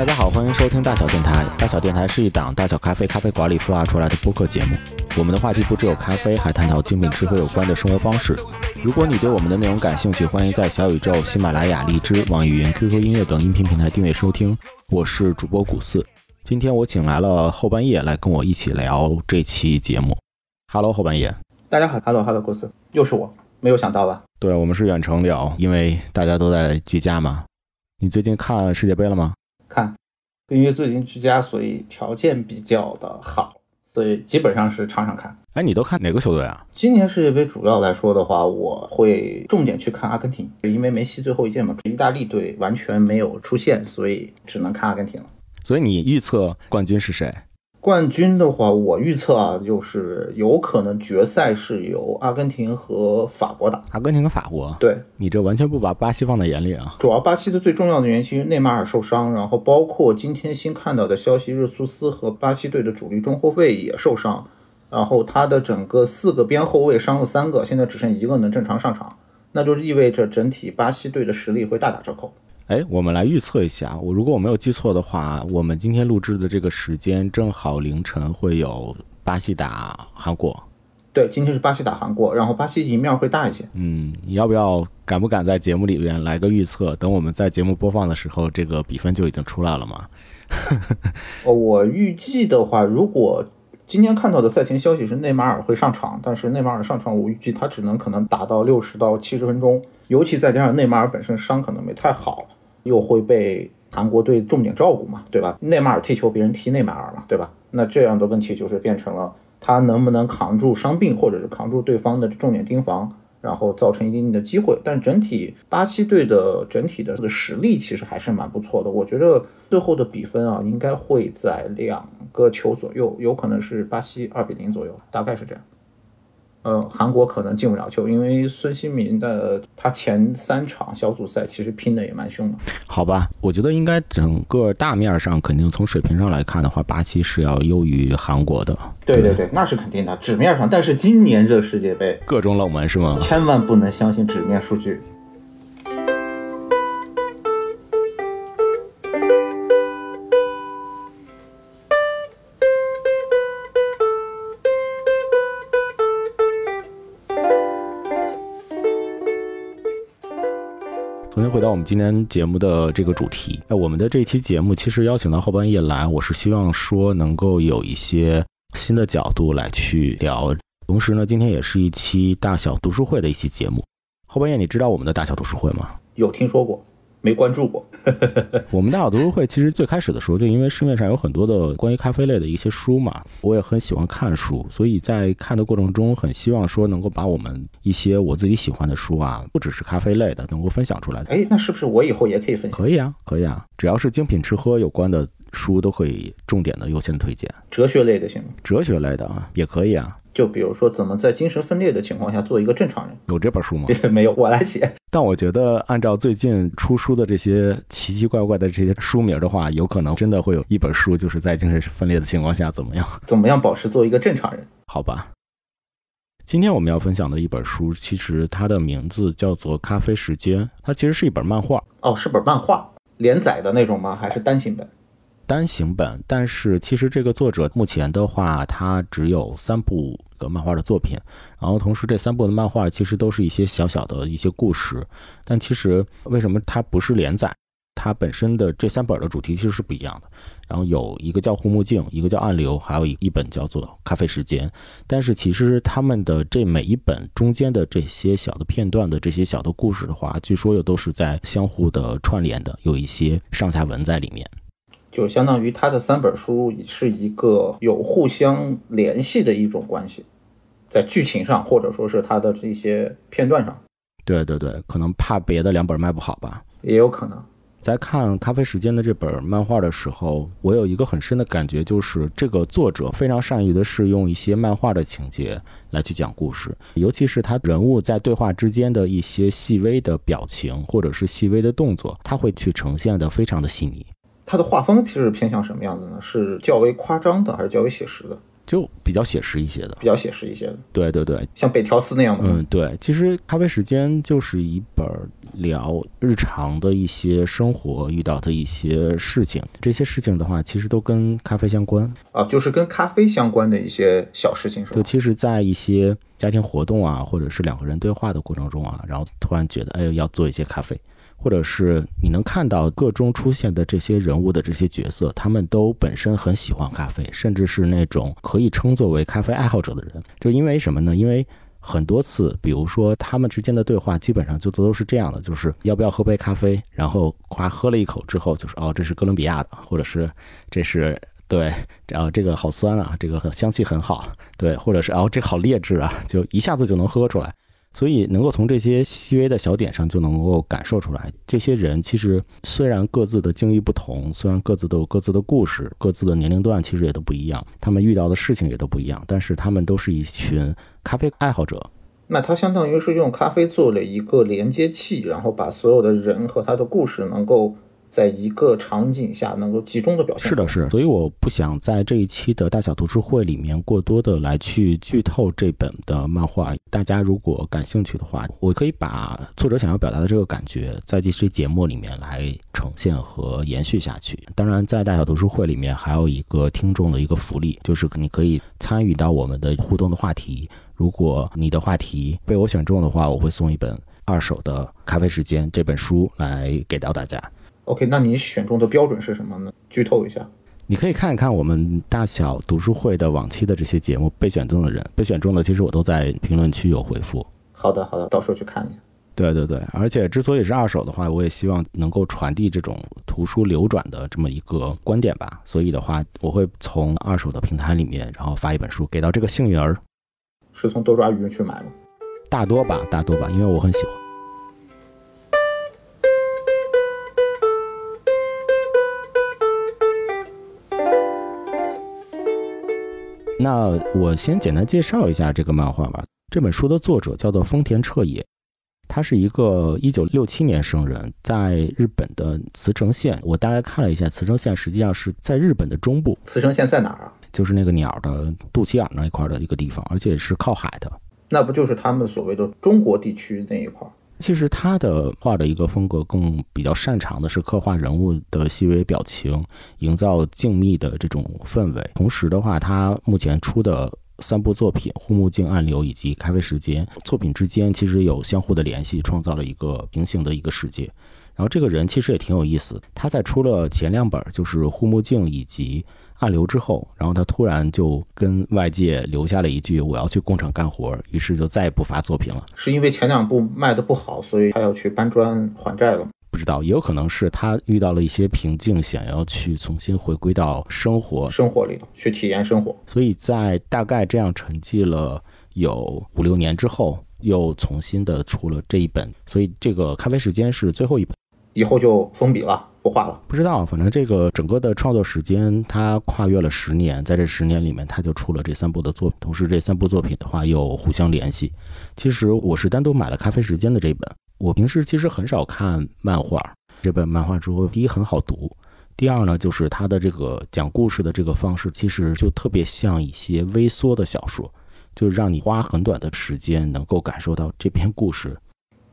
大家好，欢迎收听大小电台。大小电台是一档大小咖啡咖啡馆里孵化出来的播客节目。我们的话题不只有咖啡，还探讨精品吃喝有关的生活方式。如果你对我们的内容感兴趣，欢迎在小宇宙、喜马拉雅、荔枝、网易云、QQ 音乐等音频平台订阅收听。我是主播古四，今天我请来了后半夜来跟我一起聊这期节目。Hello，后半夜。大家好，Hello Hello，古四，又是我，没有想到吧？对，我们是远程聊，因为大家都在居家嘛。你最近看世界杯了吗？看，因为最近居家，所以条件比较的好，所以基本上是场场看。哎，你都看哪个球队啊？今年世界杯主要来说的话，我会重点去看阿根廷，因为梅西最后一届嘛，意大利队完全没有出现，所以只能看阿根廷了。所以你预测冠军是谁？冠军的话，我预测啊，就是有可能决赛是由阿根廷和法国打。阿根廷和法国？对，你这完全不把巴西放在眼里啊。主要巴西的最重要的原因是内马尔受伤，然后包括今天新看到的消息，热苏斯和巴西队的主力中后卫也受伤，然后他的整个四个边后卫伤了三个，现在只剩一个能正常上场，那就意味着整体巴西队的实力会大打折扣。哎，我们来预测一下。我如果我没有记错的话，我们今天录制的这个时间正好凌晨会有巴西打韩国。对，今天是巴西打韩国，然后巴西赢面会大一些。嗯，你要不要敢不敢在节目里边来个预测？等我们在节目播放的时候，这个比分就已经出来了吗？哦，我预计的话，如果今天看到的赛前消息是内马尔会上场，但是内马尔上场，我预计他只能可能打到六十到七十分钟，尤其再加上内马尔本身伤可能没太好。又会被韩国队重点照顾嘛，对吧？内马尔踢球，别人踢内马尔嘛，对吧？那这样的问题就是变成了他能不能扛住伤病，或者是扛住对方的重点盯防，然后造成一定的机会。但整体巴西队的整体的这个实力其实还是蛮不错的。我觉得最后的比分啊，应该会在两个球左右，有可能是巴西二比零左右，大概是这样。呃，韩国可能进不了球，因为孙兴民的他前三场小组赛其实拼的也蛮凶的。好吧，我觉得应该整个大面上肯定从水平上来看的话，巴西是要优于韩国的。对对对，那是肯定的，纸面上。但是今年这世界杯各种冷门是吗？千万不能相信纸面数据。我们今天节目的这个主题，那，我们的这期节目其实邀请到后半夜来，我是希望说能够有一些新的角度来去聊，同时呢，今天也是一期大小读书会的一期节目。后半夜，你知道我们的大小读书会吗？有听说过。没关注过。我们大小读书会其实最开始的时候，就因为市面上有很多的关于咖啡类的一些书嘛，我也很喜欢看书，所以在看的过程中，很希望说能够把我们一些我自己喜欢的书啊，不只是咖啡类的，能够分享出来。哎，那是不是我以后也可以分享？可以啊，可以啊，只要是精品吃喝有关的书，都可以重点的优先推荐。哲学类的行吗？哲学类的啊，也可以啊。就比如说，怎么在精神分裂的情况下做一个正常人？有这本书吗？没有，我来写。但我觉得，按照最近出书的这些奇奇怪怪的这些书名的话，有可能真的会有一本书，就是在精神分裂的情况下怎么样？怎么样保持做一个正常人？好吧。今天我们要分享的一本书，其实它的名字叫做《咖啡时间》，它其实是一本漫画。哦，是本漫画，连载的那种吗？还是单行本？单行本，但是其实这个作者目前的话，他只有三部个漫画的作品，然后同时这三部的漫画其实都是一些小小的一些故事，但其实为什么它不是连载？它本身的这三本的主题其实是不一样的。然后有一个叫《护目镜》，一个叫《暗流》，还有一一本叫做《咖啡时间》。但是其实他们的这每一本中间的这些小的片段的这些小的故事的话，据说又都是在相互的串联的，有一些上下文在里面。就相当于他的三本书是一个有互相联系的一种关系，在剧情上或者说是他的这些片段上。对对对，可能怕别的两本卖不好吧，也有可能。在看《咖啡时间》的这本漫画的时候，我有一个很深的感觉，就是这个作者非常善于的是用一些漫画的情节来去讲故事，尤其是他人物在对话之间的一些细微的表情或者是细微的动作，他会去呈现的非常的细腻。他的画风是偏向什么样子呢？是较为夸张的，还是较为写实的？就比较写实一些的，比较写实一些的。对对对，像北条司那样的。嗯，对，其实《咖啡时间》就是一本聊日常的一些生活遇到的一些事情，这些事情的话，其实都跟咖啡相关啊，就是跟咖啡相关的一些小事情，是吧？就其实，在一些家庭活动啊，或者是两个人对话的过程中啊，然后突然觉得，哎，要做一些咖啡。或者是你能看到个中出现的这些人物的这些角色，他们都本身很喜欢咖啡，甚至是那种可以称作为咖啡爱好者的人。就因为什么呢？因为很多次，比如说他们之间的对话，基本上就都是这样的：就是要不要喝杯咖啡？然后夸喝了一口之后，就是哦，这是哥伦比亚的，或者是这是对，然后这个好酸啊，这个香气很好，对，或者是哦，这好劣质啊，就一下子就能喝出来。所以能够从这些细微的小点上就能够感受出来，这些人其实虽然各自的境遇不同，虽然各自都有各自的故事，各自的年龄段其实也都不一样，他们遇到的事情也都不一样，但是他们都是一群咖啡爱好者。那他相当于是用咖啡做了一个连接器，然后把所有的人和他的故事能够。在一个场景下能够集中的表现。是的，是。所以我不想在这一期的大小读书会里面过多的来去剧透这本的漫画。大家如果感兴趣的话，我可以把作者想要表达的这个感觉，在这期节目里面来呈现和延续下去。当然，在大小读书会里面还有一个听众的一个福利，就是你可以参与到我们的互动的话题。如果你的话题被我选中的话，我会送一本二手的《咖啡时间》这本书来给到大家。OK，那你选中的标准是什么呢？剧透一下，你可以看一看我们大小读书会的往期的这些节目，被选中的人，被选中的其实我都在评论区有回复。好的，好的，到时候去看一下。对对对，而且之所以是二手的话，我也希望能够传递这种图书流转的这么一个观点吧。所以的话，我会从二手的平台里面，然后发一本书给到这个幸运儿。是从多抓鱼去买吗？大多吧，大多吧，因为我很喜欢。那我先简单介绍一下这个漫画吧。这本书的作者叫做丰田彻也，他是一个一九六七年生人，在日本的茨城县。我大概看了一下，茨城县实际上是在日本的中部。茨城县在哪儿啊？就是那个鸟的肚脐眼那一块的一个地方，而且是靠海的。那不就是他们所谓的中国地区那一块？其实他的画的一个风格更比较擅长的是刻画人物的细微表情，营造静谧的这种氛围。同时的话，他目前出的三部作品《护目镜》《暗流》以及《咖啡时间》作品之间其实有相互的联系，创造了一个平行的一个世界。然后这个人其实也挺有意思，他在出了前两本就是《护目镜》以及。暗流之后，然后他突然就跟外界留下了一句：“我要去工厂干活。”于是就再也不发作品了。是因为前两部卖的不好，所以他要去搬砖还债了？不知道，也有可能是他遇到了一些瓶颈，想要去重新回归到生活生活里头去体验生活。所以在大概这样沉寂了有五六年之后，又重新的出了这一本。所以这个咖啡时间是最后一本，以后就封笔了。不画了，不知道，反正这个整个的创作时间，它跨越了十年，在这十年里面，他就出了这三部的作品，同时这三部作品的话又互相联系。其实我是单独买了《咖啡时间》的这本，我平时其实很少看漫画，这本漫画之后，第一很好读，第二呢，就是它的这个讲故事的这个方式，其实就特别像一些微缩的小说，就是让你花很短的时间能够感受到这篇故事，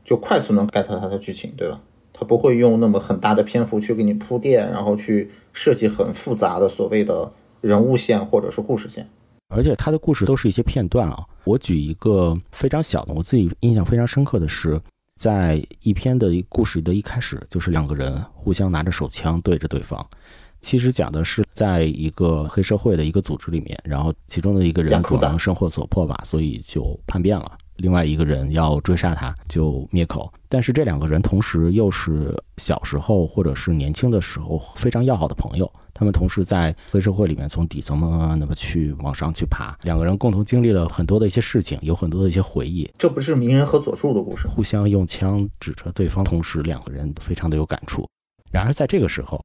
就快速能 get 它的剧情，对吧？他不会用那么很大的篇幅去给你铺垫，然后去设计很复杂的所谓的人物线或者是故事线，而且他的故事都是一些片段啊。我举一个非常小的，我自己印象非常深刻的是，在一篇的故事的一开始，就是两个人互相拿着手枪对着对方，其实讲的是在一个黑社会的一个组织里面，然后其中的一个人可能生活所迫吧，所以就叛变了。另外一个人要追杀他，就灭口。但是这两个人同时又是小时候或者是年轻的时候非常要好的朋友。他们同时在黑社会里面从底层慢慢慢的去往上去爬。两个人共同经历了很多的一些事情，有很多的一些回忆。这不是鸣人和佐助的故事，互相用枪指着对方，同时两个人非常的有感触。然而在这个时候，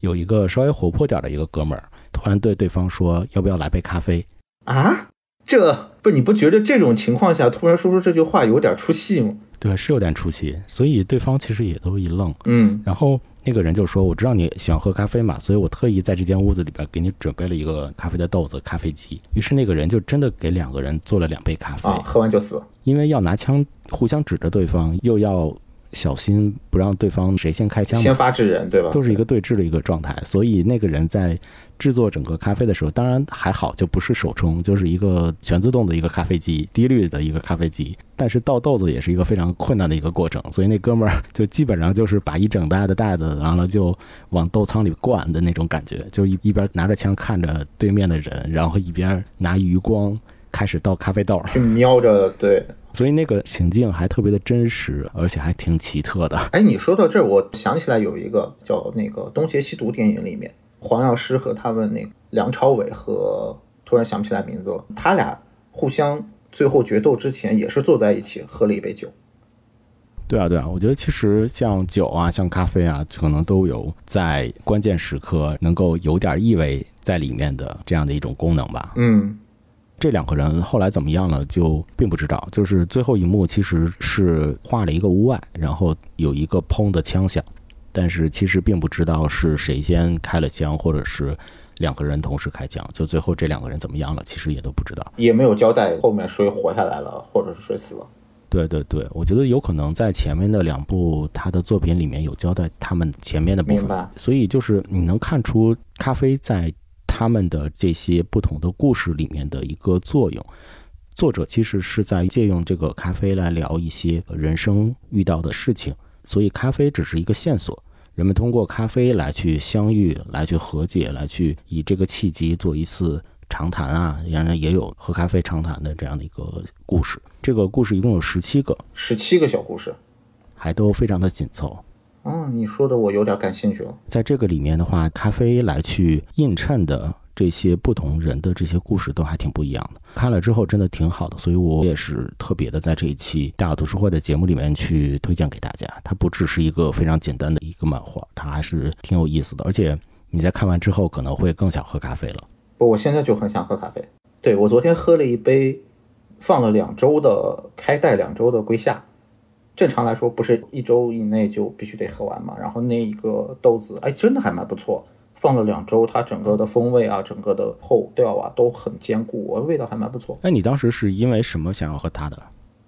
有一个稍微活泼点的一个哥们儿突然对对方说：“要不要来杯咖啡？”啊？这不，你不觉得这种情况下突然说出这句话有点出戏吗？对，是有点出戏，所以对方其实也都一愣。嗯，然后那个人就说：“我知道你喜欢喝咖啡嘛，所以我特意在这间屋子里边给你准备了一个咖啡的豆子、咖啡机。”于是那个人就真的给两个人做了两杯咖啡。啊，喝完就死。因为要拿枪互相指着对方，又要小心不让对方谁先开枪，先发制人，对吧？都是一个对峙的一个状态，所以那个人在制作整个咖啡的时候，当然还好，就不是手冲，就是一个全自动的一个咖啡机，低滤的一个咖啡机。但是倒豆子也是一个非常困难的一个过程，所以那哥们儿就基本上就是把一整袋的袋子，完了就往豆仓里灌的那种感觉，就一一边拿着枪看着对面的人，然后一边拿余光开始倒咖啡豆儿。去瞄着，对。所以那个情境还特别的真实，而且还挺奇特的。哎，你说到这儿，我想起来有一个叫那个《东邪西毒》电影里面，黄药师和他们那个梁朝伟和突然想不起来名字了，他俩互相最后决斗之前也是坐在一起喝了一杯酒。对啊，对啊，我觉得其实像酒啊，像咖啡啊，可能都有在关键时刻能够有点意味在里面的这样的一种功能吧。嗯，这两个人后来怎么样了，就并不知道。就是最后一幕其实是画了一个屋外，然后有一个砰的枪响，但是其实并不知道是谁先开了枪，或者是两个人同时开枪。就最后这两个人怎么样了，其实也都不知道。也没有交代后面谁活下来了，或者是谁死了。对对对，我觉得有可能在前面的两部他的作品里面有交代他们前面的部分所以就是你能看出咖啡在他们的这些不同的故事里面的一个作用。作者其实是在借用这个咖啡来聊一些人生遇到的事情，所以咖啡只是一个线索。人们通过咖啡来去相遇，来去和解，来去以这个契机做一次长谈啊，原来也有喝咖啡长谈的这样的一个故事。这个故事一共有十七个，十七个小故事。还都非常的紧凑。啊，你说的我有点感兴趣了。在这个里面的话，咖啡来去映衬的这些不同人的这些故事都还挺不一样的。看了之后真的挺好的，所以我也是特别的在这一期大雅读书会的节目里面去推荐给大家。它不只是一个非常简单的一个漫画，它还是挺有意思的，而且你在看完之后可能会更想喝咖啡了。不，我现在就很想喝咖啡。对我昨天喝了一杯放了两周的开袋两周的龟夏，正常来说不是一周以内就必须得喝完嘛。然后那一个豆子，哎，真的还蛮不错。放了两周，它整个的风味啊，整个的后调啊都很坚固，味道还蛮不错。那你当时是因为什么想要喝它的？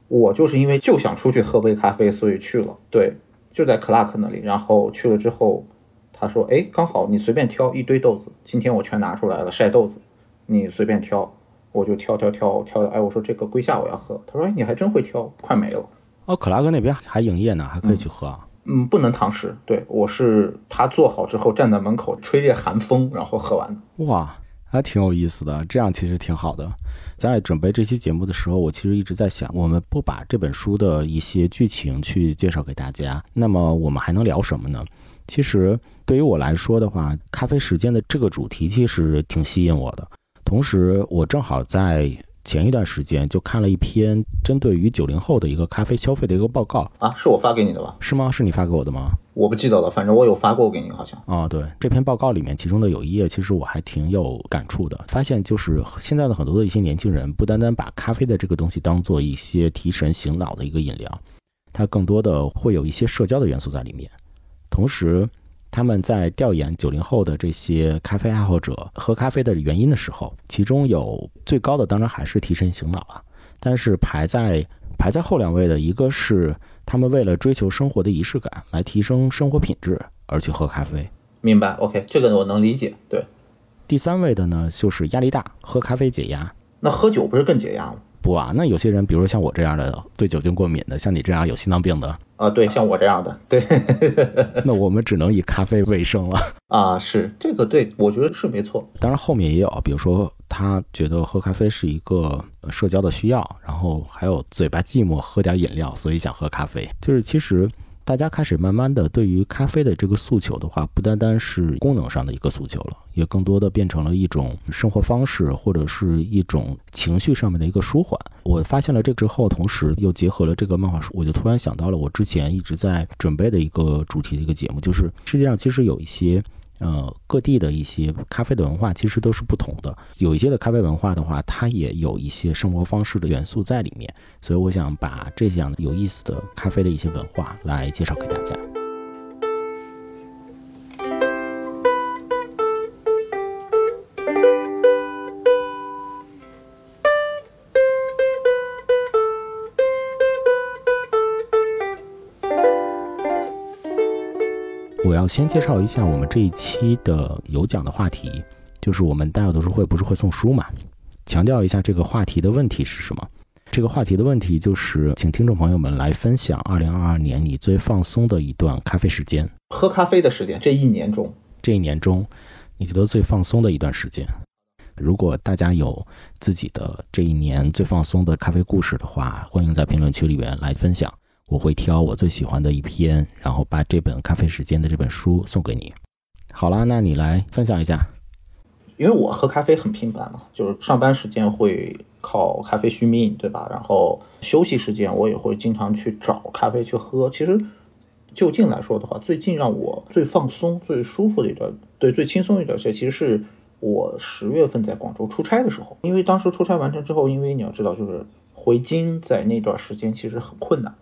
我就是因为就想出去喝杯咖啡，所以去了。对，就在 Clark 那里。然后去了之后，他说：“哎，刚好你随便挑一堆豆子，今天我全拿出来了，晒豆子，你随便挑。”我就挑挑挑挑，哎，我说这个龟夏我要喝。他说：“哎，你还真会挑，快没了。”哦，克拉克那边还营业呢，还可以去喝啊。嗯，不能堂食。对我是他做好之后站在门口吹着寒风，然后喝完的。哇，还挺有意思的，这样其实挺好的。在准备这期节目的时候，我其实一直在想，我们不把这本书的一些剧情去介绍给大家，那么我们还能聊什么呢？其实对于我来说的话，咖啡时间的这个主题其实挺吸引我的。同时，我正好在前一段时间就看了一篇针对于九零后的一个咖啡消费的一个报告啊，是我发给你的吧？是吗？是你发给我的吗？我不记得了，反正我有发过给你，好像。啊，对，这篇报告里面其中的有一页，其实我还挺有感触的。发现就是现在的很多的一些年轻人，不单单把咖啡的这个东西当做一些提神醒脑的一个饮料，它更多的会有一些社交的元素在里面。同时，他们在调研九零后的这些咖啡爱好者喝咖啡的原因的时候，其中有最高的当然还是提神醒脑了，但是排在排在后两位的一个是他们为了追求生活的仪式感，来提升生活品质而去喝咖啡。明白，OK，这个我能理解。对，第三位的呢就是压力大，喝咖啡解压。那喝酒不是更解压吗？不啊，那有些人，比如像我这样的对酒精过敏的，像你这样有心脏病的。啊，对，像我这样的，对，那我们只能以咖啡为生了啊。是这个，对我觉得是没错。当然后面也有，比如说他觉得喝咖啡是一个社交的需要，然后还有嘴巴寂寞，喝点饮料，所以想喝咖啡。就是其实大家开始慢慢的对于咖啡的这个诉求的话，不单单是功能上的一个诉求了，也更多的变成了一种生活方式或者是一种情绪上面的一个舒缓。我发现了这之后，同时又结合了这个漫画书，我就突然想到了我之前一直在准备的一个主题的一个节目，就是世界上其实有一些呃，各地的一些咖啡的文化其实都是不同的。有一些的咖啡文化的话，它也有一些生活方式的元素在里面。所以我想把这样有意思的咖啡的一些文化来介绍给大家。我要先介绍一下我们这一期的有奖的话题，就是我们大有读书会不是会送书嘛？强调一下这个话题的问题是什么？这个话题的问题就是，请听众朋友们来分享2022年你最放松的一段咖啡时间，喝咖啡的时间。这一年中，这一年中，你觉得最放松的一段时间？如果大家有自己的这一年最放松的咖啡故事的话，欢迎在评论区里面来分享。我会挑我最喜欢的一篇，然后把这本《咖啡时间》的这本书送给你。好了，那你来分享一下。因为我喝咖啡很频繁嘛，就是上班时间会靠咖啡续命，对吧？然后休息时间我也会经常去找咖啡去喝。其实就近来说的话，最近让我最放松、最舒服的一段，对，最轻松一段时间，其实是我十月份在广州出差的时候。因为当时出差完成之后，因为你要知道，就是回京在那段时间其实很困难。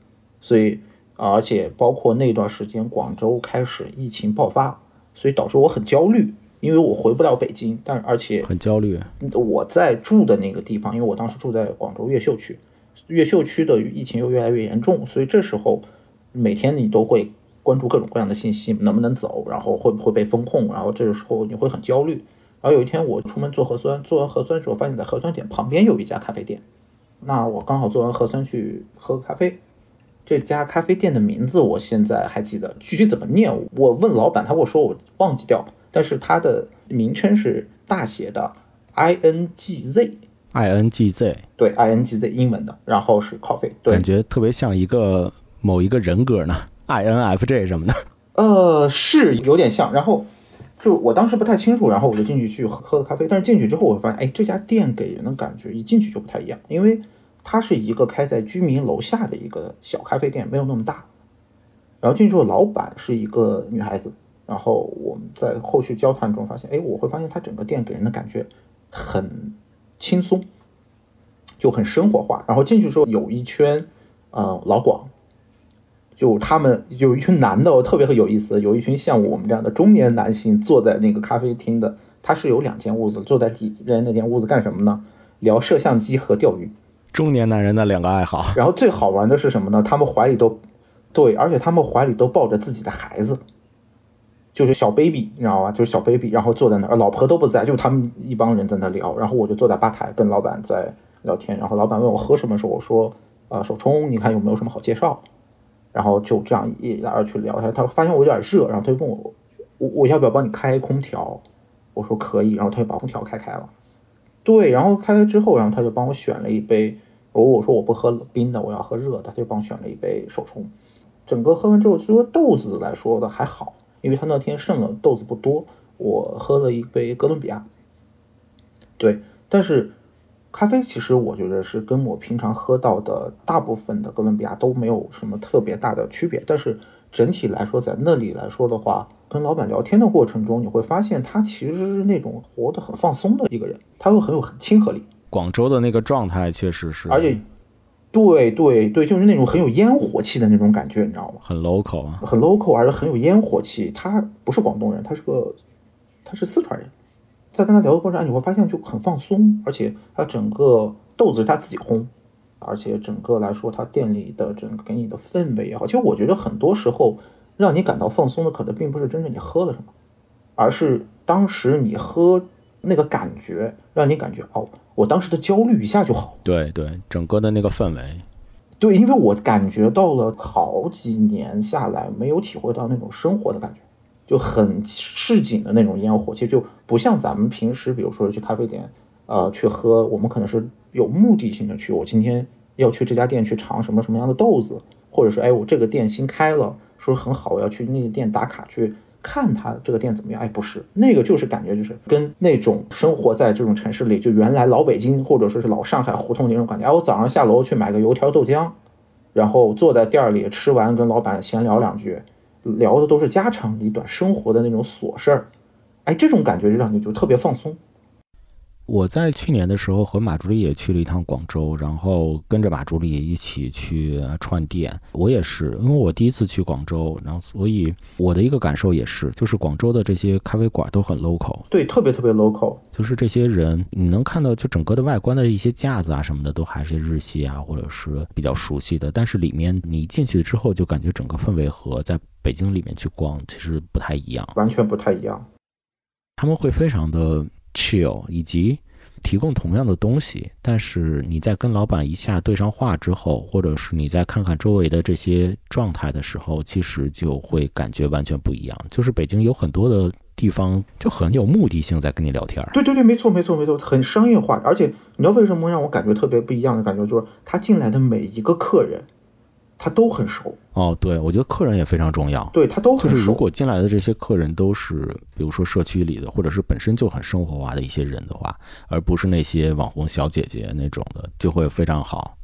所以，而且包括那段时间，广州开始疫情爆发，所以导致我很焦虑，因为我回不了北京。但而且很焦虑。我在住的那个地方，因为我当时住在广州越秀区，越秀区的疫情又越来越严重，所以这时候每天你都会关注各种各样的信息，能不能走，然后会不会被封控，然后这个时候你会很焦虑。然后有一天我出门做核酸，做完核酸的时候，发现在核酸点旁边有一家咖啡店，那我刚好做完核酸去喝咖啡。这家咖啡店的名字我现在还记得，具体怎么念？我问老板，他跟我说我忘记掉。但是它的名称是大写的 I N G Z，I N G Z，对，I N G Z 英文的，然后是 coffee，感觉特别像一个某一个人格呢，I N F J 什么的。呃，是有点像。然后就我当时不太清楚，然后我就进去去喝喝咖啡。但是进去之后，我发现，哎，这家店给人的感觉一进去就不太一样，因为。它是一个开在居民楼下的一个小咖啡店，没有那么大。然后进去之后，老板是一个女孩子。然后我们在后续交谈中发现，哎，我会发现它整个店给人的感觉很轻松，就很生活化。然后进去之后，有一圈呃老广，就他们有一群男的，特别很有意思，有一群像我们这样的中年男性坐在那个咖啡厅的。他是有两间屋子，坐在里边那间屋子干什么呢？聊摄像机和钓鱼。中年男人的两个爱好，然后最好玩的是什么呢？他们怀里都，对，而且他们怀里都抱着自己的孩子，就是小 baby，你知道吧？就是小 baby，然后坐在那儿，老婆都不在，就他们一帮人在那聊。然后我就坐在吧台跟老板在聊天。然后老板问我喝什么时候，我说，呃，手冲，你看有没有什么好介绍？然后就这样一来二去聊他，他发现我有点热，然后他就问我，我我要不要帮你开空调？我说可以，然后他就把空调开开了。对，然后开开之后，然后他就帮我选了一杯。我我说我不喝冰的，我要喝热的，他就帮我选了一杯手冲。整个喝完之后，说豆子来说的还好，因为他那天剩了豆子不多。我喝了一杯哥伦比亚。对，但是咖啡其实我觉得是跟我平常喝到的大部分的哥伦比亚都没有什么特别大的区别。但是整体来说，在那里来说的话，跟老板聊天的过程中，你会发现他其实是那种活得很放松的一个人，他会很有很亲和力。广州的那个状态确实是，而且，对对对，就是那种很有烟火气的那种感觉，你知道吗？很 local 啊，很 local，而且很有烟火气。他不是广东人，他是个，他是四川人。在跟他聊的过程中，你会发现就很放松，而且他整个豆子他自己烘，而且整个来说，他店里的整个给你的氛围也好。其实我觉得很多时候让你感到放松的，可能并不是真正你喝了什么，而是当时你喝那个感觉，让你感觉哦。我当时的焦虑一下就好，对对，整个的那个氛围，对，因为我感觉到了好几年下来没有体会到那种生活的感觉，就很市井的那种烟火气，就不像咱们平时，比如说去咖啡店，呃，去喝，我们可能是有目的性的去，我今天要去这家店去尝什么什么样的豆子，或者是哎，我这个店新开了，说很好，我要去那个店打卡去。看他这个店怎么样？哎，不是那个，就是感觉就是跟那种生活在这种城市里，就原来老北京或者说是老上海胡同那种感觉。哎，我早上下楼去买个油条豆浆，然后坐在店里吃完，跟老板闲聊两句，聊的都是家长里短生活的那种琐事儿。哎，这种感觉让你就特别放松。我在去年的时候和马助理也去了一趟广州，然后跟着马助理一起去串店。我也是，因为我第一次去广州，然后所以我的一个感受也是，就是广州的这些咖啡馆都很 local，对，特别特别 local。就是这些人，你能看到就整个的外观的一些架子啊什么的，都还是日系啊，或者是比较熟悉的。但是里面你进去之后，就感觉整个氛围和在北京里面去逛其实不太一样，完全不太一样。他们会非常的。chill，以及提供同样的东西，但是你在跟老板一下对上话之后，或者是你再看看周围的这些状态的时候，其实就会感觉完全不一样。就是北京有很多的地方就很有目的性在跟你聊天。对对对，没错没错没错，很商业化。而且你知道为什么让我感觉特别不一样的感觉，就是他进来的每一个客人。他都很熟哦，对，我觉得客人也非常重要。对他都很熟。就是如果进来的这些客人都是，比如说社区里的，或者是本身就很生活化的一些人的话，而不是那些网红小姐姐那种的，就会非常好。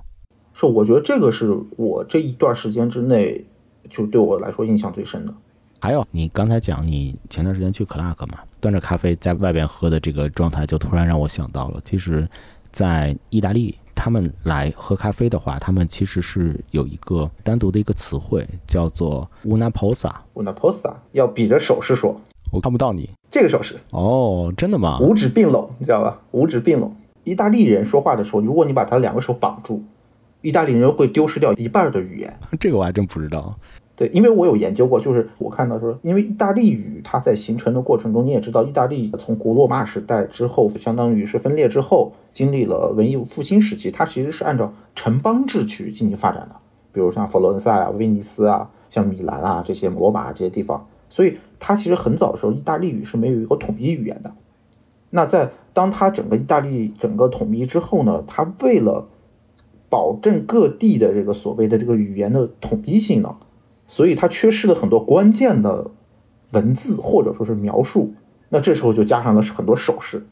是，我觉得这个是我这一段时间之内就对我来说印象最深的。还有，你刚才讲你前段时间去 Clark 嘛，端着咖啡在外边喝的这个状态，就突然让我想到了，其实，在意大利。他们来喝咖啡的话，他们其实是有一个单独的一个词汇，叫做 una posa。una posa 要比着手势说，我看不到你这个手势哦，真的吗？五指并拢，你知道吧？五指并拢。意大利人说话的时候，如果你把他两个手绑住，意大利人会丢失掉一半的语言。这个我还真不知道。对，因为我有研究过，就是我看到说，因为意大利语它在形成的过程中，你也知道，意大利从古罗马时代之后，相当于是分裂之后，经历了文艺复兴时期，它其实是按照城邦制去进行发展的。比如像佛罗伦萨啊、威尼斯啊、像米兰啊这些罗马这些地方，所以它其实很早的时候，意大利语是没有一个统一语言的。那在当它整个意大利整个统一之后呢，它为了保证各地的这个所谓的这个语言的统一性呢。所以它缺失了很多关键的文字或者说是描述，那这时候就加上了很多手势，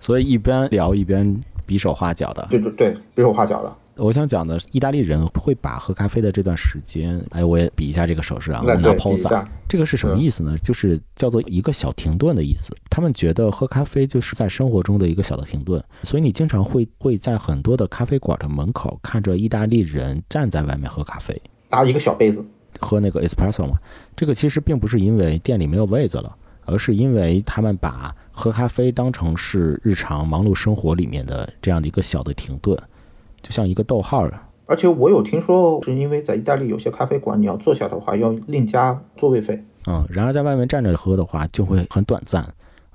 所以一边聊一边比手画脚的，对对对，比手画脚的。我想讲的，意大利人会把喝咖啡的这段时间，哎，我也比一下这个手势啊，我拿 pause，这个是什么意思呢？就是叫做一个小停顿的意思。他们觉得喝咖啡就是在生活中的一个小的停顿，所以你经常会会在很多的咖啡馆的门口看着意大利人站在外面喝咖啡，拿一个小杯子。喝那个 espresso 嘛，这个其实并不是因为店里没有位子了，而是因为他们把喝咖啡当成是日常忙碌生活里面的这样的一个小的停顿，就像一个逗号。而且我有听说，是因为在意大利有些咖啡馆，你要坐下的话要另加座位费。嗯，然而在外面站着喝的话就会很短暂，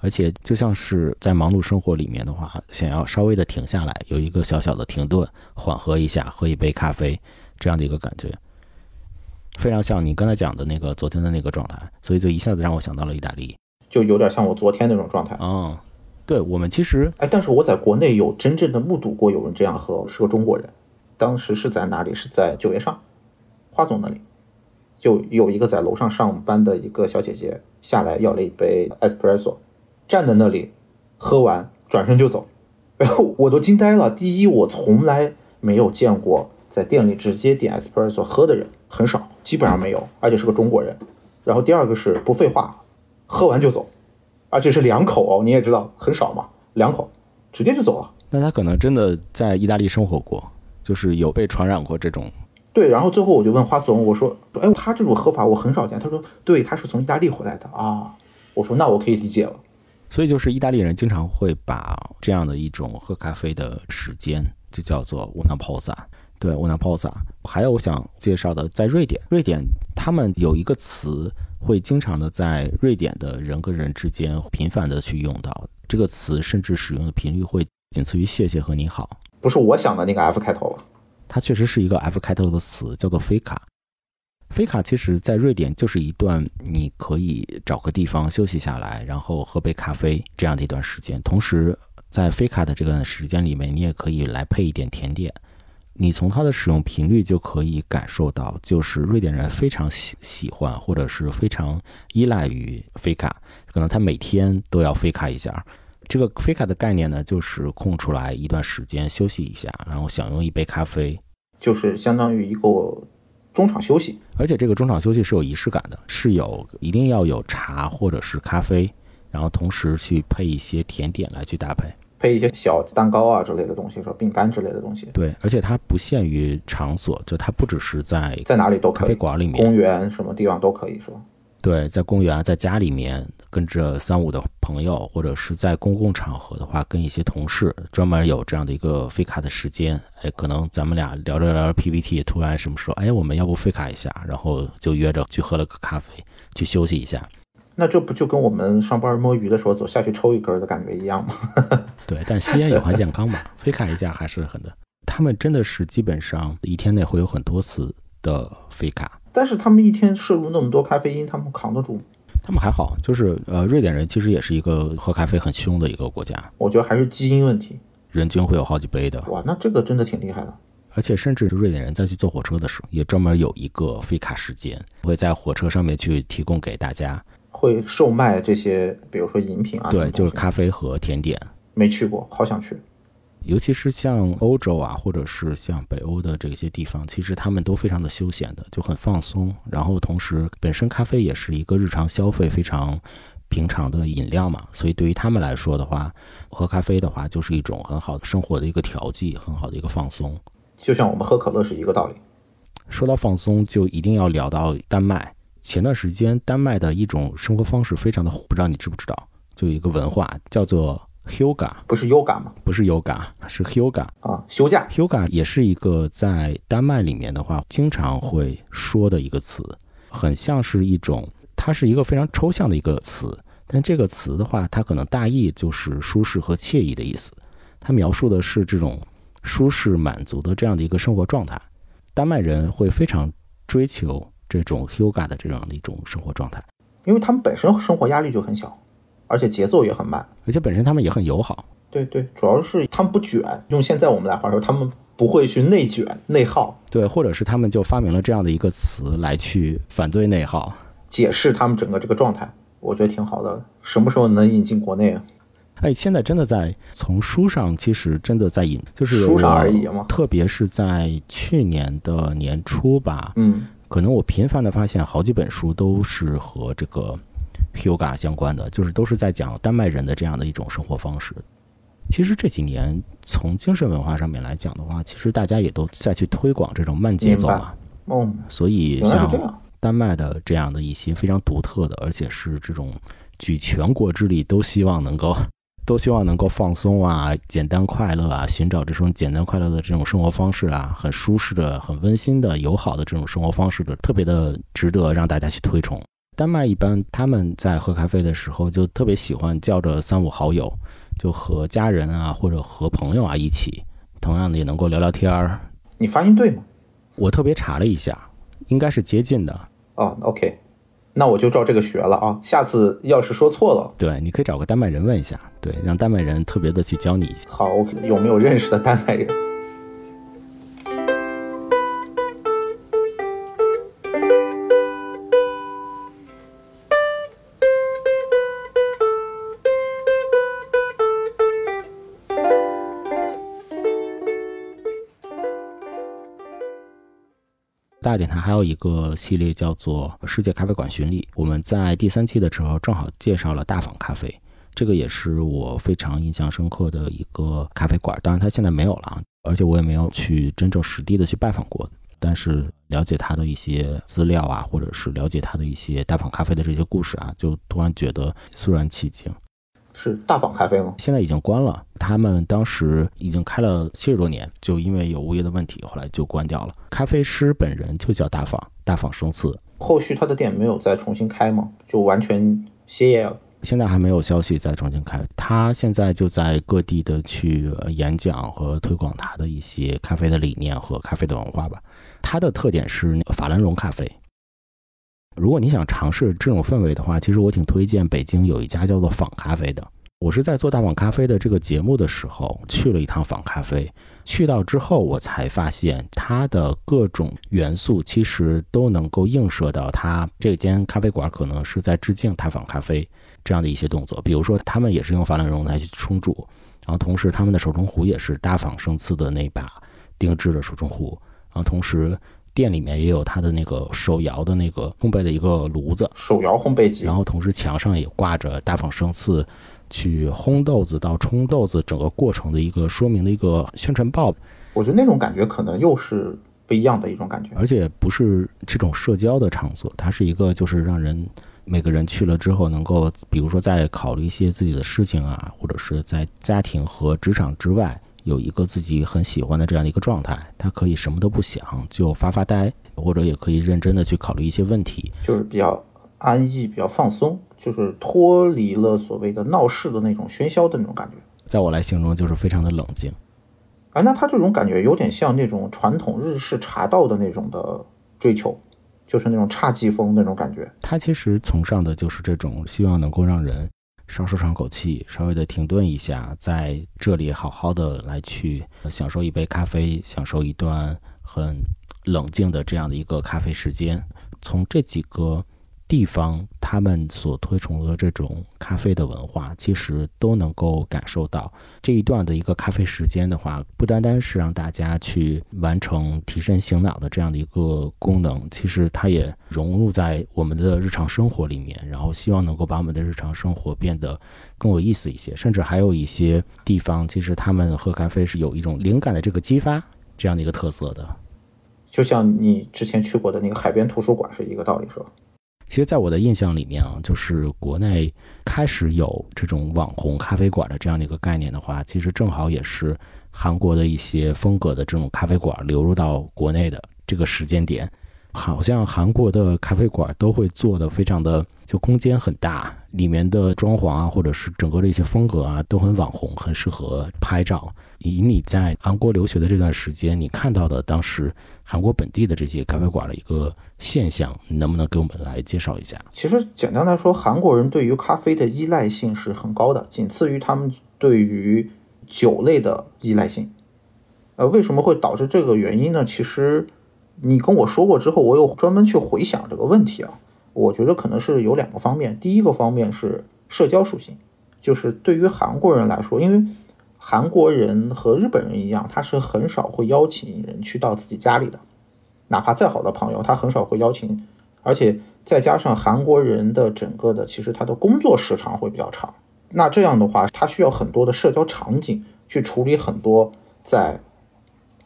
而且就像是在忙碌生活里面的话，想要稍微的停下来，有一个小小的停顿，缓和一下，喝一杯咖啡这样的一个感觉。非常像你刚才讲的那个昨天的那个状态，所以就一下子让我想到了意大利，就有点像我昨天那种状态。嗯，对，我们其实，哎，但是我在国内有真正的目睹过有人这样喝，是个中国人，当时是在哪里？是在九月上，花总那里，就有一个在楼上上班的一个小姐姐下来要了一杯 espresso，站在那里喝完转身就走，然后我都惊呆了。第一，我从来没有见过在店里直接点 espresso 喝的人。很少，基本上没有，而且是个中国人。然后第二个是不废话，喝完就走，而且是两口哦，你也知道很少嘛，两口直接就走了。那他可能真的在意大利生活过，就是有被传染过这种。对，然后最后我就问花总，我说，哎，他这种喝法我很少见。他说，对，他是从意大利回来的啊。我说，那我可以理解了。所以就是意大利人经常会把这样的一种喝咖啡的时间就叫做 una pausa。对 o n a pausa。还有我想介绍的，在瑞典，瑞典他们有一个词会经常的在瑞典的人跟人之间频繁的去用到，这个词甚至使用的频率会仅次于谢谢和你好。不是我想的那个 F 开头它确实是一个 F 开头的词，叫做菲卡。菲卡其实在瑞典就是一段你可以找个地方休息下来，然后喝杯咖啡这样的一段时间。同时，在菲卡的这段时间里面，你也可以来配一点甜点。你从它的使用频率就可以感受到，就是瑞典人非常喜喜欢或者是非常依赖于飞卡，可能他每天都要飞卡一下。这个飞卡的概念呢，就是空出来一段时间休息一下，然后享用一杯咖啡，就是相当于一个中场休息。而且这个中场休息是有仪式感的，是有一定要有茶或者是咖啡然后同时去配一些甜点来去搭配。配一些小蛋糕啊之类的东西，说饼干之类的东西。对，而且它不限于场所，就它不只是在在哪里都可以，咖啡馆里面、公园什么地方都可以，说？对，在公园、在家里面跟着三五的朋友，或者是在公共场合的话，跟一些同事专门有这样的一个飞卡的时间。哎，可能咱们俩聊着聊着 PPT，突然什么时候，哎，我们要不飞卡一下，然后就约着去喝了个咖啡，去休息一下。那这不就跟我们上班摸鱼的时候走下去抽一根的感觉一样吗？对，但吸烟有害健康嘛，非卡一下还是很的。他们真的是基本上一天内会有很多次的非卡，但是他们一天摄入那么多咖啡因，他们扛得住吗？他们还好，就是呃，瑞典人其实也是一个喝咖啡很凶的一个国家。我觉得还是基因问题，人均会有好几杯的。哇，那这个真的挺厉害的。而且甚至瑞典人在去坐火车的时候，也专门有一个非卡时间，会在火车上面去提供给大家。会售卖这些，比如说饮品啊，对，就是咖啡和甜点。没去过，好想去。尤其是像欧洲啊，或者是像北欧的这些地方，其实他们都非常的休闲的，就很放松。然后同时，本身咖啡也是一个日常消费非常平常的饮料嘛，所以对于他们来说的话，喝咖啡的话就是一种很好的生活的一个调剂，很好的一个放松。就像我们喝可乐是一个道理。说到放松，就一定要聊到丹麦。前段时间，丹麦的一种生活方式非常的火，不知道你知不知道？就有一个文化叫做 Huga，不是 Yoga 吗？不是 Yoga，是 Huga 啊，休假。Huga 也是一个在丹麦里面的话经常会说的一个词，很像是一种，它是一个非常抽象的一个词，但这个词的话，它可能大意就是舒适和惬意的意思。它描述的是这种舒适满足的这样的一个生活状态。丹麦人会非常追求。这种 Huga 的这样的一种生活状态，因为他们本身生活压力就很小，而且节奏也很慢，而且本身他们也很友好。对对，主要是他们不卷。用现在我们来话说，他们不会去内卷、内耗。对，或者是他们就发明了这样的一个词来去反对内耗，解释他们整个这个状态，我觉得挺好的。什么时候能引进国内啊？哎，现在真的在从书上，其实真的在引，就是书上而已嘛。特别是在去年的年初吧，嗯。可能我频繁的发现，好几本书都是和这个 Huga 相关的，就是都是在讲丹麦人的这样的一种生活方式。其实这几年从精神文化上面来讲的话，其实大家也都在去推广这种慢节奏嘛。哦，所以像丹麦的这样的一些非常独特的，而且是这种举全国之力都希望能够。都希望能够放松啊，简单快乐啊，寻找这种简单快乐的这种生活方式啊，很舒适的、很温馨的、友好的这种生活方式的，特别的值得让大家去推崇。丹麦一般他们在喝咖啡的时候，就特别喜欢叫着三五好友，就和家人啊或者和朋友啊一起，同样的也能够聊聊天儿。你发音对吗？我特别查了一下，应该是接近的。哦，OK。那我就照这个学了啊！下次要是说错了，对，你可以找个丹麦人问一下，对，让丹麦人特别的去教你一下。好，有没有认识的丹麦人？大点它还有一个系列叫做《世界咖啡馆巡礼》，我们在第三期的时候正好介绍了大坊咖啡，这个也是我非常印象深刻的一个咖啡馆。当然它现在没有了，而且我也没有去真正实地的去拜访过，但是了解它的一些资料啊，或者是了解它的一些大坊咖啡的这些故事啊，就突然觉得肃然起敬。是大坊咖啡吗？现在已经关了。他们当时已经开了七十多年，就因为有物业的问题，后来就关掉了。咖啡师本人就叫大坊，大坊生次。后续他的店没有再重新开吗？就完全歇业了？现在还没有消息再重新开。他现在就在各地的去演讲和推广他的一些咖啡的理念和咖啡的文化吧。它的特点是法兰绒咖啡。如果你想尝试这种氛围的话，其实我挺推荐北京有一家叫做仿咖啡的。我是在做大仿咖啡的这个节目的时候去了一趟仿咖啡，去到之后我才发现它的各种元素其实都能够映射到它这间咖啡馆可能是在致敬大仿咖啡这样的一些动作。比如说，他们也是用法兰绒来去冲煮，然后同时他们的手冲壶也是大仿生次的那把定制的手冲壶，然后同时。店里面也有它的那个手摇的那个烘焙的一个炉子，手摇烘焙机。然后同时墙上也挂着大放生次去烘豆子到冲豆子整个过程的一个说明的一个宣传报。我觉得那种感觉可能又是不一样的一种感觉，而且不是这种社交的场所，它是一个就是让人。每个人去了之后，能够比如说在考虑一些自己的事情啊，或者是在家庭和职场之外有一个自己很喜欢的这样的一个状态，他可以什么都不想就发发呆，或者也可以认真的去考虑一些问题，就是比较安逸、比较放松，就是脱离了所谓的闹市的那种喧嚣的那种感觉。在我来形容，就是非常的冷静。哎，那他这种感觉有点像那种传统日式茶道的那种的追求。就是那种侘寂风那种感觉，他其实崇尚的就是这种，希望能够让人稍稍喘口气，稍微的停顿一下，在这里好好的来去享受一杯咖啡，享受一段很冷静的这样的一个咖啡时间。从这几个。地方他们所推崇的这种咖啡的文化，其实都能够感受到这一段的一个咖啡时间的话，不单单是让大家去完成提神醒脑的这样的一个功能，其实它也融入在我们的日常生活里面，然后希望能够把我们的日常生活变得更有意思一些。甚至还有一些地方，其实他们喝咖啡是有一种灵感的这个激发这样的一个特色的，就像你之前去过的那个海边图书馆是一个道理，是吧？其实，在我的印象里面啊，就是国内开始有这种网红咖啡馆的这样的一个概念的话，其实正好也是韩国的一些风格的这种咖啡馆流入到国内的这个时间点。好像韩国的咖啡馆都会做的非常的，就空间很大，里面的装潢啊，或者是整个的一些风格啊，都很网红，很适合拍照。以你在韩国留学的这段时间，你看到的当时韩国本地的这些咖啡馆的一个现象，你能不能给我们来介绍一下？其实简单来说，韩国人对于咖啡的依赖性是很高的，仅次于他们对于酒类的依赖性。呃，为什么会导致这个原因呢？其实。你跟我说过之后，我又专门去回想这个问题啊。我觉得可能是有两个方面。第一个方面是社交属性，就是对于韩国人来说，因为韩国人和日本人一样，他是很少会邀请人去到自己家里的，哪怕再好的朋友，他很少会邀请。而且再加上韩国人的整个的，其实他的工作时长会比较长，那这样的话，他需要很多的社交场景去处理很多在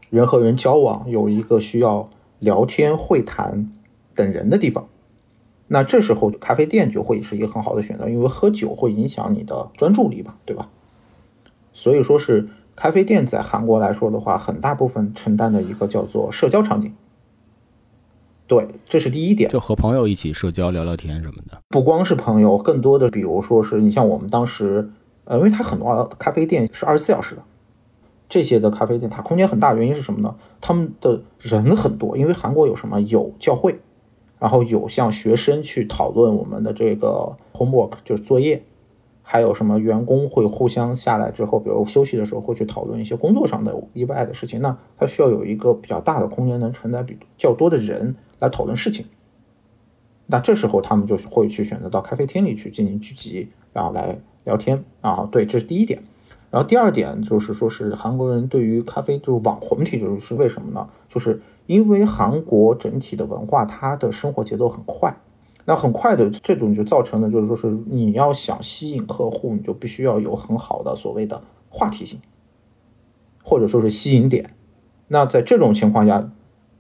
人和人交往有一个需要。聊天、会谈等人的地方，那这时候咖啡店就会是一个很好的选择，因为喝酒会影响你的专注力吧，对吧？所以说是咖啡店在韩国来说的话，很大部分承担的一个叫做社交场景。对，这是第一点，就和朋友一起社交、聊聊天什么的。不光是朋友，更多的比如说是你像我们当时，呃，因为它很多咖啡店是二十四小时的。这些的咖啡店，它空间很大，原因是什么呢？他们的人很多，因为韩国有什么有教会，然后有像学生去讨论我们的这个 homework 就是作业，还有什么员工会互相下来之后，比如休息的时候会去讨论一些工作上的意外的事情。那它需要有一个比较大的空间，能承载比较多的人来讨论事情。那这时候他们就会去选择到咖啡厅里去进行聚集，然后来聊天啊。对，这是第一点。然后第二点就是说，是韩国人对于咖啡就是网红体质是为什么呢？就是因为韩国整体的文化，它的生活节奏很快，那很快的这种就造成了，就是说是你要想吸引客户，你就必须要有很好的所谓的话题性，或者说是吸引点。那在这种情况下，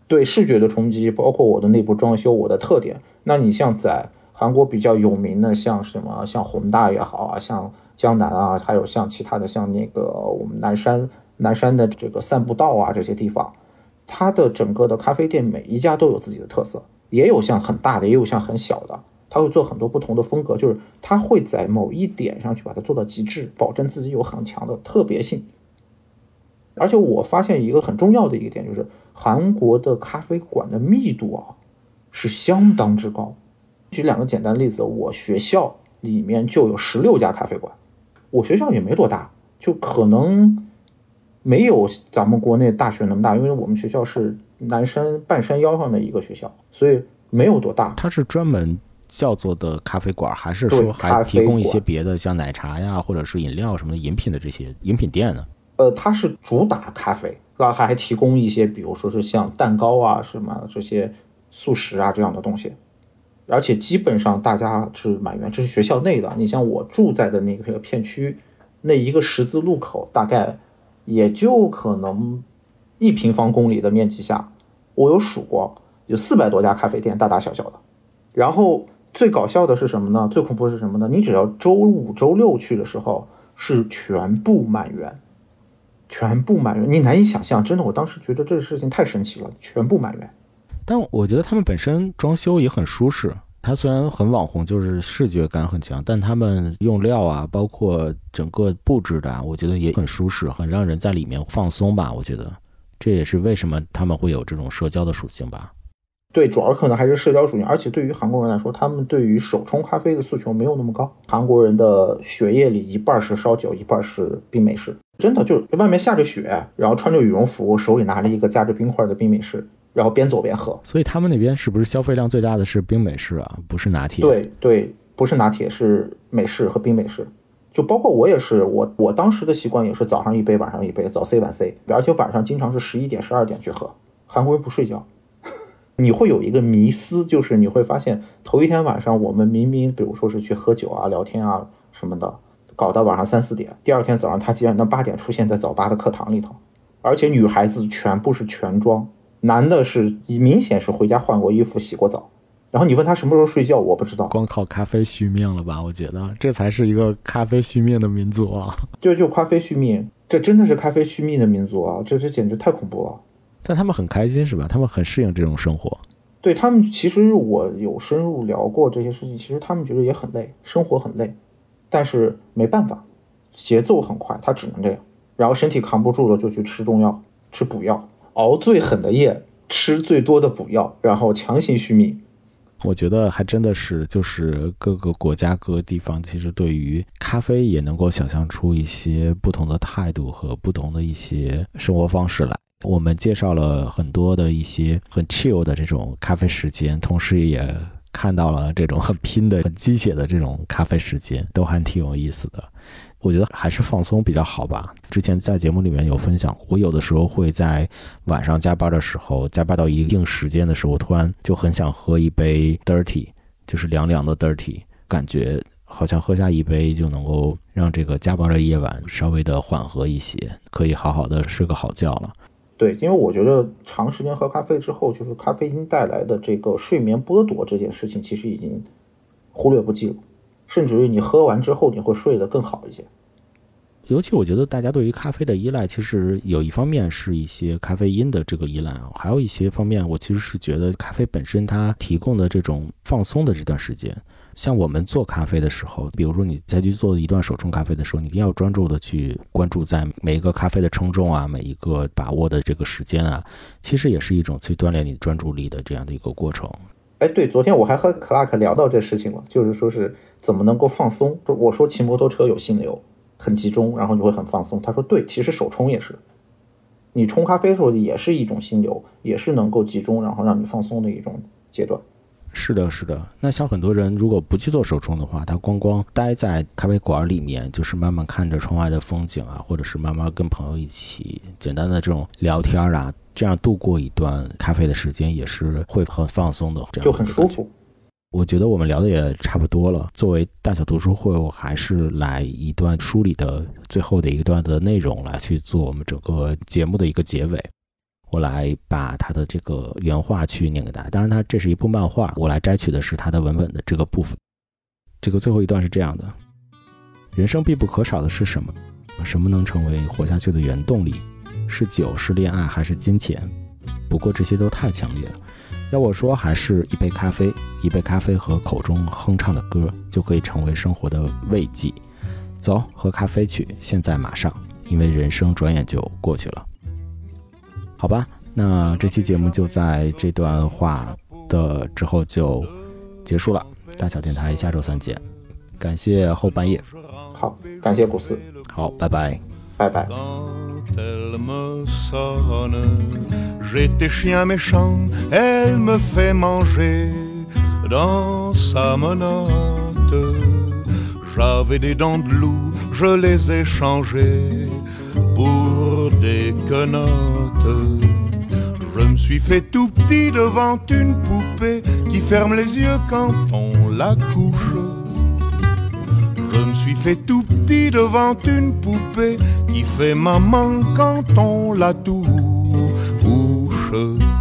对视觉的冲击，包括我的内部装修，我的特点，那你像在韩国比较有名的，像什么像宏大也好啊，像。江南啊，还有像其他的，像那个我们南山南山的这个散步道啊，这些地方，它的整个的咖啡店每一家都有自己的特色，也有像很大的，也有像很小的，它会做很多不同的风格，就是它会在某一点上去把它做到极致，保证自己有很强的特别性。而且我发现一个很重要的一个点，就是韩国的咖啡馆的密度啊是相当之高。举两个简单例子，我学校里面就有十六家咖啡馆。我学校也没多大，就可能没有咱们国内大学那么大，因为我们学校是南山半山腰上的一个学校，所以没有多大。它是专门叫做的咖啡馆，还是说还提供一些别的，像奶茶呀，或者是饮料什么的饮品的这些饮品店呢？呃，它是主打咖啡，然后还提供一些，比如说是像蛋糕啊什么这些速食啊这样的东西，而且基本上大家是满员，这是学校内的。你像我住在的那个片区，那一个十字路口，大概也就可能一平方公里的面积下，我有数过，有四百多家咖啡店，大大小小的。然后最搞笑的是什么呢？最恐怖的是什么呢？你只要周五、周六去的时候，是全部满员。全部满员，你难以想象，真的，我当时觉得这个事情太神奇了，全部满员。但我觉得他们本身装修也很舒适，它虽然很网红，就是视觉感很强，但他们用料啊，包括整个布置的，我觉得也很舒适，很让人在里面放松吧。我觉得这也是为什么他们会有这种社交的属性吧。对，主要可能还是社交属性，而且对于韩国人来说，他们对于手冲咖啡的诉求没有那么高。韩国人的血液里一半是烧酒，一半是冰美式，真的就外面下着雪，然后穿着羽绒服，手里拿着一个夹着冰块的冰美式，然后边走边喝。所以他们那边是不是消费量最大的是冰美式啊？不是拿铁？对对，不是拿铁，是美式和冰美式。就包括我也是，我我当时的习惯也是早上一杯，晚上一杯，早 C 晚 C，而且晚上经常是十一点、十二点去喝。韩国人不睡觉。你会有一个迷思，就是你会发现头一天晚上我们明明，比如说是去喝酒啊、聊天啊什么的，搞到晚上三四点，第二天早上他竟然能八点出现在早八的课堂里头，而且女孩子全部是全妆，男的是明显是回家换过衣服、洗过澡，然后你问他什么时候睡觉，我不知道，光靠咖啡续命了吧？我觉得这才是一个咖啡续命的民族啊！就就咖啡续命，这真的是咖啡续命的民族啊！这这简直太恐怖了。但他们很开心是吧？他们很适应这种生活。对他们，其实我有深入聊过这些事情，其实他们觉得也很累，生活很累，但是没办法，节奏很快，他只能这样。然后身体扛不住了，就去吃中药，吃补药，熬最狠的夜，吃最多的补药，然后强行续命。我觉得还真的是，就是各个国家各个地方，其实对于咖啡也能够想象出一些不同的态度和不同的一些生活方式来。我们介绍了很多的一些很 chill 的这种咖啡时间，同时也看到了这种很拼的、很鸡血的这种咖啡时间，都还挺有意思的。我觉得还是放松比较好吧。之前在节目里面有分享，我有的时候会在晚上加班的时候，加班到一定时间的时候，突然就很想喝一杯 dirty，就是凉凉的 dirty，感觉好像喝下一杯就能够让这个加班的夜晚稍微的缓和一些，可以好好的睡个好觉了。对，因为我觉得长时间喝咖啡之后，就是咖啡因带来的这个睡眠剥夺这件事情，其实已经忽略不计了，甚至于你喝完之后，你会睡得更好一些。尤其我觉得大家对于咖啡的依赖，其实有一方面是一些咖啡因的这个依赖啊，还有一些方面，我其实是觉得咖啡本身它提供的这种放松的这段时间。像我们做咖啡的时候，比如说你再去做一段手冲咖啡的时候，你一定要专注的去关注在每一个咖啡的称重啊，每一个把握的这个时间啊，其实也是一种去锻炼你专注力的这样的一个过程。哎，对，昨天我还和 Clark 聊到这事情了，就是说是怎么能够放松。就我说骑摩托车有心流，很集中，然后你会很放松。他说对，其实手冲也是，你冲咖啡的时候也是一种心流，也是能够集中，然后让你放松的一种阶段。是的，是的。那像很多人如果不去做手冲的话，他光光待在咖啡馆里面，就是慢慢看着窗外的风景啊，或者是慢慢跟朋友一起简单的这种聊天啊，这样度过一段咖啡的时间，也是会很放松的，这样就很舒服。我觉得我们聊的也差不多了。作为大小读书会，我还是来一段书里的最后的一段的内容来去做我们整个节目的一个结尾。我来把他的这个原话去念给大家。当然，他这是一部漫画，我来摘取的是他的文本的这个部分。这个最后一段是这样的：人生必不可少的是什么？什么能成为活下去的原动力？是酒，是恋爱，还是金钱？不过这些都太强烈了。要我说，还是一杯咖啡，一杯咖啡和口中哼唱的歌，就可以成为生活的慰藉。走，喝咖啡去，现在马上，因为人生转眼就过去了。好吧，那这期节目就在这段话的之后就结束了。大小电台下周三见，感谢后半夜，好，感谢古斯，好，拜拜，拜拜。Je les ai changés pour des quenottes. Je me suis fait tout petit devant une poupée qui ferme les yeux quand on la couche. Je me suis fait tout petit devant une poupée qui fait maman quand on la touche. Oh.